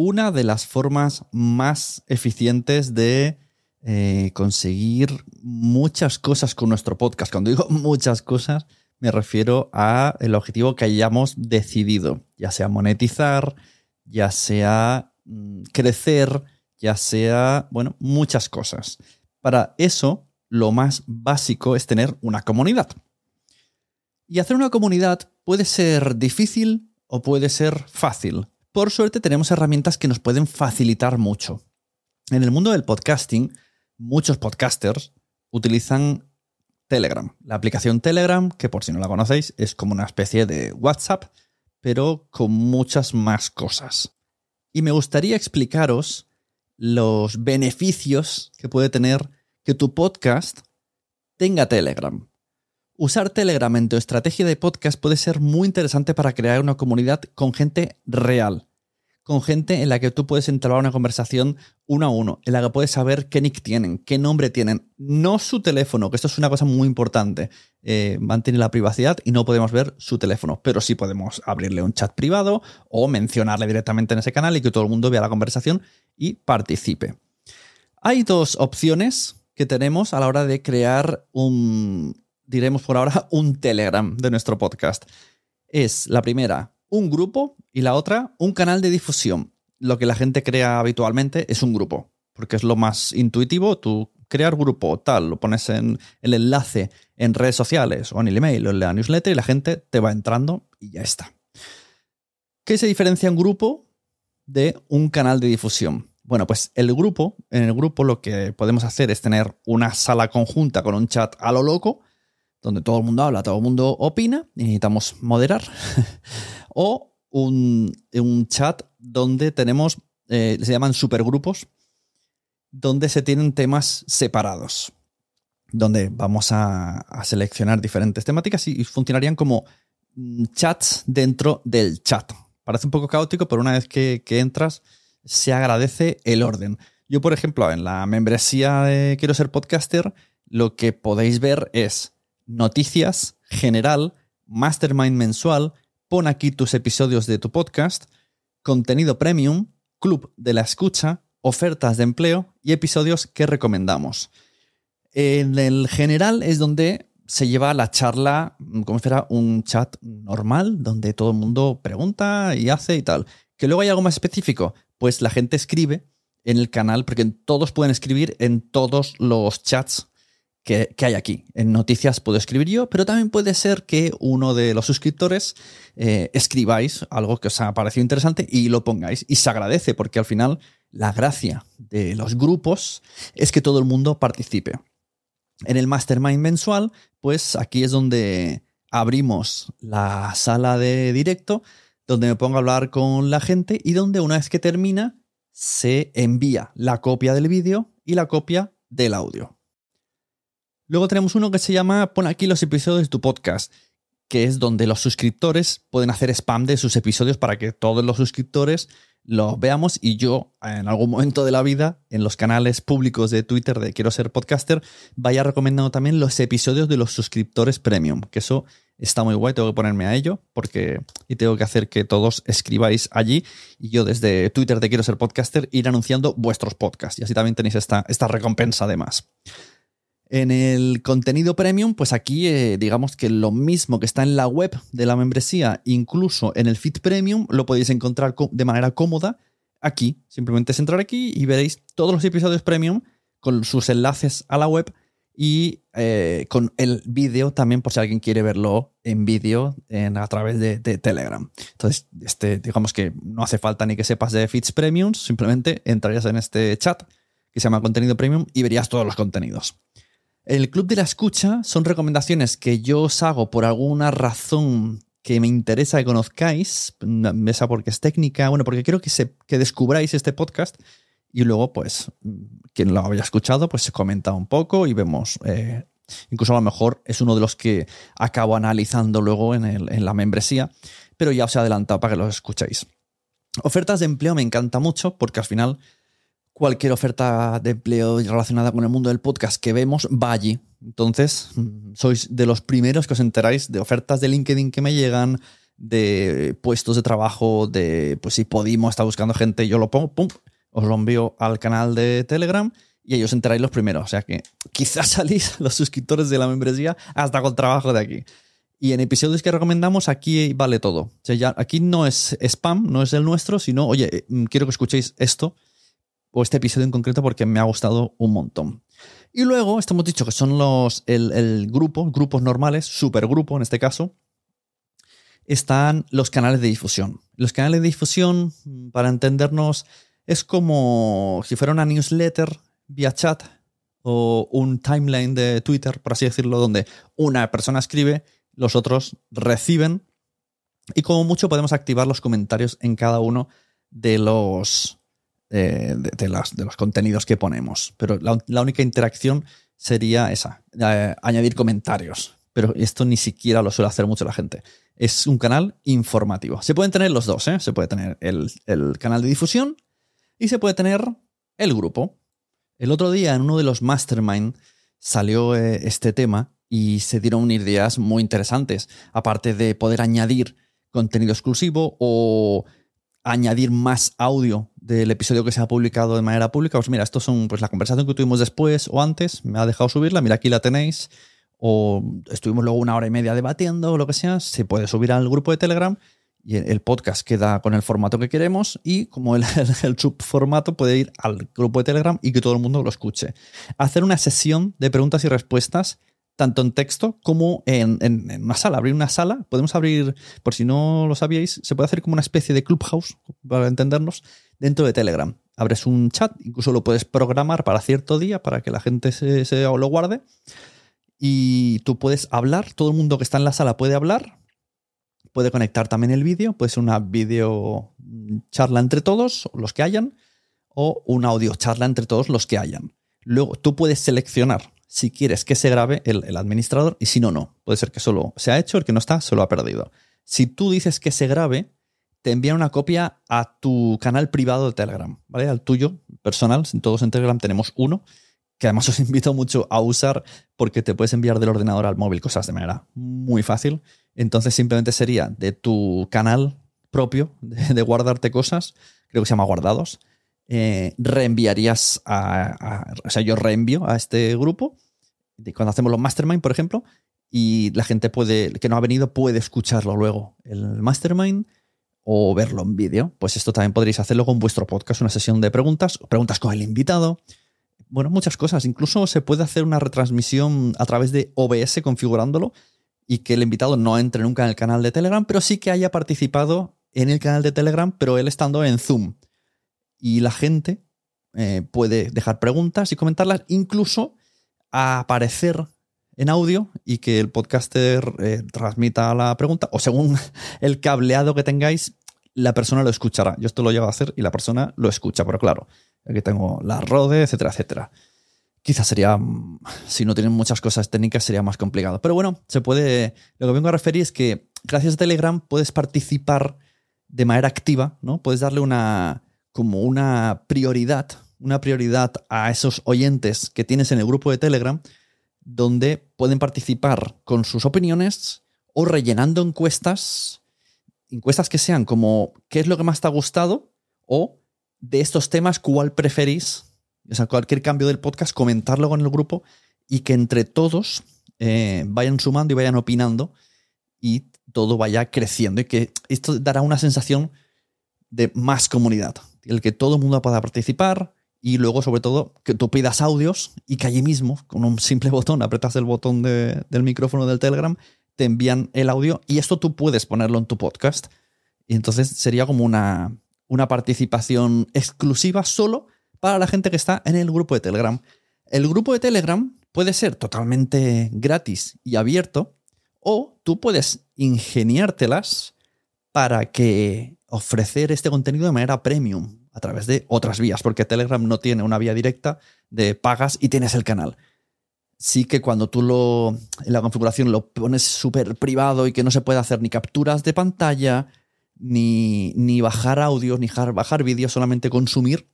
una de las formas más eficientes de eh, conseguir muchas cosas con nuestro podcast. Cuando digo muchas cosas, me refiero a el objetivo que hayamos decidido, ya sea monetizar, ya sea mm, crecer, ya sea, bueno, muchas cosas. Para eso, lo más básico es tener una comunidad. Y hacer una comunidad puede ser difícil o puede ser fácil. Por suerte tenemos herramientas que nos pueden facilitar mucho. En el mundo del podcasting, muchos podcasters utilizan Telegram. La aplicación Telegram, que por si no la conocéis, es como una especie de WhatsApp, pero con muchas más cosas. Y me gustaría explicaros los beneficios que puede tener que tu podcast tenga Telegram. Usar Telegram en tu estrategia de podcast puede ser muy interesante para crear una comunidad con gente real con gente en la que tú puedes entrar a una conversación uno a uno, en la que puedes saber qué nick tienen, qué nombre tienen, no su teléfono, que esto es una cosa muy importante. Eh, mantiene la privacidad y no podemos ver su teléfono, pero sí podemos abrirle un chat privado o mencionarle directamente en ese canal y que todo el mundo vea la conversación y participe. Hay dos opciones que tenemos a la hora de crear un, diremos por ahora, un Telegram de nuestro podcast. Es la primera, un grupo y la otra, un canal de difusión. Lo que la gente crea habitualmente es un grupo, porque es lo más intuitivo. Tú crear grupo, tal, lo pones en el enlace en redes sociales o en el email o en la newsletter y la gente te va entrando y ya está. ¿Qué se diferencia un grupo de un canal de difusión? Bueno, pues el grupo, en el grupo lo que podemos hacer es tener una sala conjunta con un chat a lo loco, donde todo el mundo habla, todo el mundo opina, necesitamos moderar. o un, chat donde tenemos, eh, se llaman supergrupos, donde se tienen temas separados, donde vamos a, seleccionar diferentes temáticas y, funcionarían como mm, chats dentro del chat. Parece un poco caótico, pero una vez que, que entras, se agradece el orden. Yo, por ejemplo, en la membresía de Quiero ser podcaster, lo que podéis ver es noticias general, mastermind mensual, pon aquí tus episodios de tu podcast, contenido premium, club de la escucha, ofertas de empleo y episodios que recomendamos. En el general es donde se lleva la charla como si un chat normal, donde todo el mundo pregunta y hace y tal. Que luego hay algo más específico, pues la gente escribe en el canal, porque todos pueden escribir en todos los chats que, hay aquí. En noticias puedo escribir yo, pero también puede ser que uno de los suscriptores eh, escribáis algo que os ha parecido interesante y lo pongáis. Y se agradece porque al final la gracia de los grupos es que todo el mundo participe. En el mastermind mensual, pues aquí es donde abrimos la sala de directo, donde me pongo a hablar con la gente y donde una vez que termina se envía la copia del vídeo y la copia del audio. Luego tenemos uno que se llama Pon aquí los episodios de tu podcast, que es donde los suscriptores pueden hacer spam de sus episodios para que todos los suscriptores los veamos y yo en algún momento de la vida en los canales públicos de Twitter de Quiero ser podcaster vaya recomendando también los episodios de los suscriptores premium, que eso está muy guay, tengo que ponerme a ello porque y tengo que hacer que todos escribáis allí y yo desde Twitter de Quiero ser podcaster ir anunciando vuestros podcasts y así también tenéis esta, esta recompensa además. En el contenido premium, pues aquí eh, digamos que lo mismo que está en la web de la membresía, incluso en el feed premium, lo podéis encontrar de manera cómoda aquí. Simplemente es entrar aquí y veréis todos los episodios premium con sus enlaces a la web y eh, con el vídeo también por si alguien quiere verlo en vídeo a través de, Telegram. Entonces, este, digamos que no hace falta ni que sepas de feeds premium, simplemente entrarías en este chat que se llama contenido premium y verías todos los contenidos. El Club de la Escucha son recomendaciones que yo os hago por alguna razón que me interesa que conozcáis, esa porque es técnica, bueno, porque quiero que, descubráis este podcast y luego, pues, quien lo haya escuchado, pues se comenta un poco y vemos, eh, incluso a lo mejor es uno de los que acabo analizando luego en, en la membresía, pero ya os he adelantado para que lo escuchéis. Ofertas de empleo me encanta mucho porque al final cualquier oferta de empleo relacionada con el mundo del podcast que vemos va allí. Entonces, sois de los primeros que os enteráis de ofertas de LinkedIn que me llegan, de puestos de trabajo, de pues si Podimo está buscando gente, yo lo pongo, pum, os lo envío al canal de Telegram y ellos enteráis los primeros. O sea que quizás salís los suscriptores de la membresía hasta con trabajo de aquí. Y en episodios que recomendamos, aquí vale todo. Aquí no es spam, no es el nuestro, sino, oye, mm, quiero que escuchéis esto o este episodio en concreto porque me ha gustado un montón. Y luego, esto hemos dicho que son los, el, el grupo, grupos normales, supergrupo en este caso, están los canales de difusión. Los canales de difusión, para entendernos, es como si fuera una newsletter vía chat o un timeline de Twitter, por así decirlo, donde una persona escribe, los otros reciben y como mucho podemos activar los comentarios en cada uno de los, eh, de, los contenidos que ponemos. Pero la, única interacción sería esa, eh, añadir comentarios. Pero esto ni siquiera lo suele hacer mucho la gente. Es un canal informativo. Se pueden tener los dos, ¿eh? Se puede tener el, el canal de difusión y se puede tener el grupo. El otro día en uno de los mastermind salió este tema y se dieron ideas muy interesantes. Aparte de poder añadir contenido exclusivo o añadir más audio del episodio que se ha publicado de manera pública, pues mira, estos son pues la conversación que tuvimos después o antes, me ha dejado subirla, mira aquí la tenéis, o estuvimos luego una hora y media debatiendo o lo que sea, se puede subir al grupo de Telegram y el podcast queda con el formato que queremos y como el, subformato puede ir al grupo de Telegram y que todo el mundo lo escuche. Hacer una sesión de preguntas y respuestas tanto en texto como en, una sala. Abrir una sala, podemos abrir, por si no lo sabíais, se puede hacer como una especie de clubhouse, para entendernos, dentro de Telegram. Abres un chat, incluso lo puedes programar para cierto día para que la gente se, se lo guarde. Y tú puedes hablar, todo el mundo que está en la sala puede hablar, puede conectar también el vídeo, puede ser una video charla entre todos, los que hayan, o una audio charla entre todos los que hayan. Luego tú puedes seleccionar si quieres que se grabe el, administrador y si no, no. Puede ser que solo se ha hecho, el que no está se lo ha perdido. Si tú dices que se grabe, te envían una copia a tu canal privado de Telegram, ¿vale? Al tuyo, personal. Todos en Telegram tenemos uno, que además os invito mucho a usar porque te puedes enviar del ordenador al móvil cosas de manera muy fácil. Entonces simplemente sería de tu canal propio de, guardarte cosas, creo que se llama guardados, eh, reenviarías a, O sea, yo reenvío a este grupo, cuando hacemos los mastermind, por ejemplo, y la gente puede, que no ha venido puede escucharlo luego, el mastermind, o verlo en vídeo. Pues esto también podréis hacerlo con vuestro podcast, una sesión de preguntas, preguntas con el invitado. Bueno, muchas cosas. Incluso se puede hacer una retransmisión a través de OBS configurándolo y que el invitado no entre nunca en el canal de Telegram, pero sí que haya participado en el canal de Telegram, pero él estando en Zoom. Y la gente eh, puede dejar preguntas y comentarlas, incluso aparecer en audio y que el podcaster eh, transmita la pregunta, o según el cableado que tengáis, la persona lo escuchará. Yo esto lo llevo a hacer y la persona lo escucha, pero claro, aquí tengo la rode, etcétera, etcétera quizás sería, mm, si no tienen muchas cosas técnicas, sería más complicado. Pero bueno, se puede, lo que vengo a referir es que gracias a Telegram puedes participar de manera activa, ¿no? Puedes darle una, como una prioridad, una prioridad a esos oyentes que tienes en el grupo de Telegram, donde pueden participar con sus opiniones o rellenando encuestas, encuestas que sean como qué es lo que más te ha gustado o de estos temas cuál preferís o sea, cualquier cambio del podcast, comentarlo con el grupo y que entre todos eh, vayan sumando y vayan opinando y todo vaya creciendo y que esto dará una sensación de más comunidad, el que todo el mundo pueda participar y luego sobre todo que tú pidas audios y que allí mismo con un simple botón apretas el botón del micrófono del Telegram te envían el audio y esto tú puedes ponerlo en tu podcast y entonces sería como una, una participación exclusiva solo para la gente que está en el grupo de Telegram. El grupo de Telegram puede ser totalmente gratis y abierto o tú puedes ingeniártelas para que ofrecer este contenido de manera premium a través de otras vías, porque Telegram no tiene una vía directa de pagas y tienes el canal. Sí que cuando tú lo en la configuración lo pones súper privado y que no se puede hacer ni capturas de pantalla, ni, ni bajar audios, ni bajar vídeos, solamente consumir,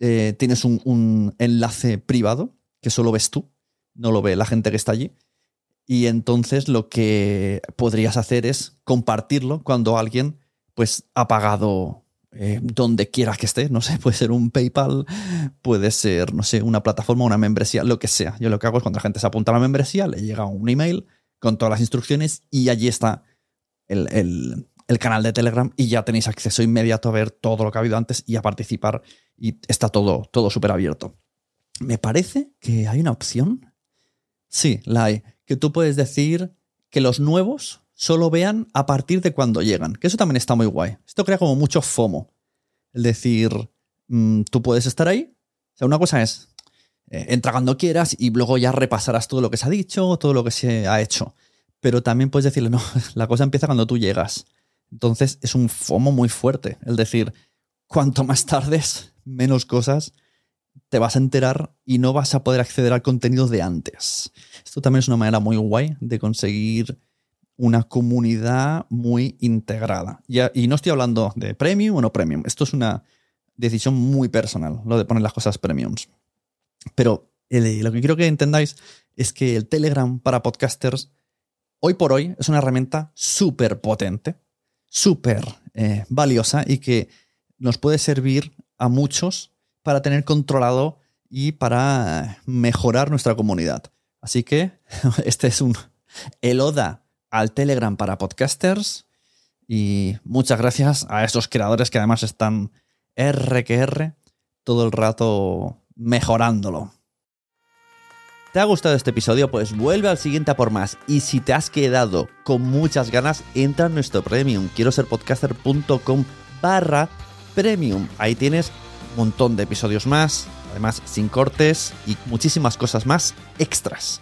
eh, tienes un, enlace privado que solo ves tú, no lo ve la gente que está allí. Y entonces lo que podrías hacer es compartirlo cuando alguien pues ha pagado eh, donde quiera que esté, no sé, puede ser un PayPal, puede ser, no sé, una plataforma, una membresía, lo que sea. Yo lo que hago es cuando la gente se apunta a la membresía, le llega un email con todas las instrucciones y allí está el, canal de Telegram y ya tenéis acceso inmediato a ver todo lo que ha habido antes y a participar y está todo, todo súper abierto. Me parece que hay una opción. Sí, la hay. Que tú puedes decir que los nuevos solo vean a partir de cuando llegan. Que eso también está muy guay. Esto crea como mucho FOMO. Es decir, mm, tú puedes estar ahí. O sea, una cosa es, eh, entra cuando quieras y luego ya repasarás todo lo que se ha dicho, todo lo que se ha hecho. Pero también puedes decirle, no, la cosa empieza cuando tú llegas. Entonces es un FOMO muy fuerte. Es decir, cuanto más tardes, menos cosas te vas a enterar y no vas a poder acceder al contenido de antes. Esto también es una manera muy guay de conseguir una comunidad muy integrada. y no estoy hablando de premium o no premium. Esto es una decisión muy personal, lo de poner las cosas premiums. Pero lo que quiero que entendáis es que el Telegram para podcasters hoy por hoy es una herramienta súper potente, súper eh, valiosa y que nos puede servir a muchos para tener controlado y para mejorar nuestra comunidad. Así que este es un el ODA al Telegram para podcasters. Y muchas gracias a esos creadores que además están R que R todo el rato mejorándolo. ¿Te ha gustado este episodio? Pues vuelve al siguiente a por más. Y si te has quedado con muchas ganas, entra en nuestro premium. Quiero ser podcaster.com barra premium. Ahí tienes un montón de episodios más, además sin cortes y muchísimas cosas más extras.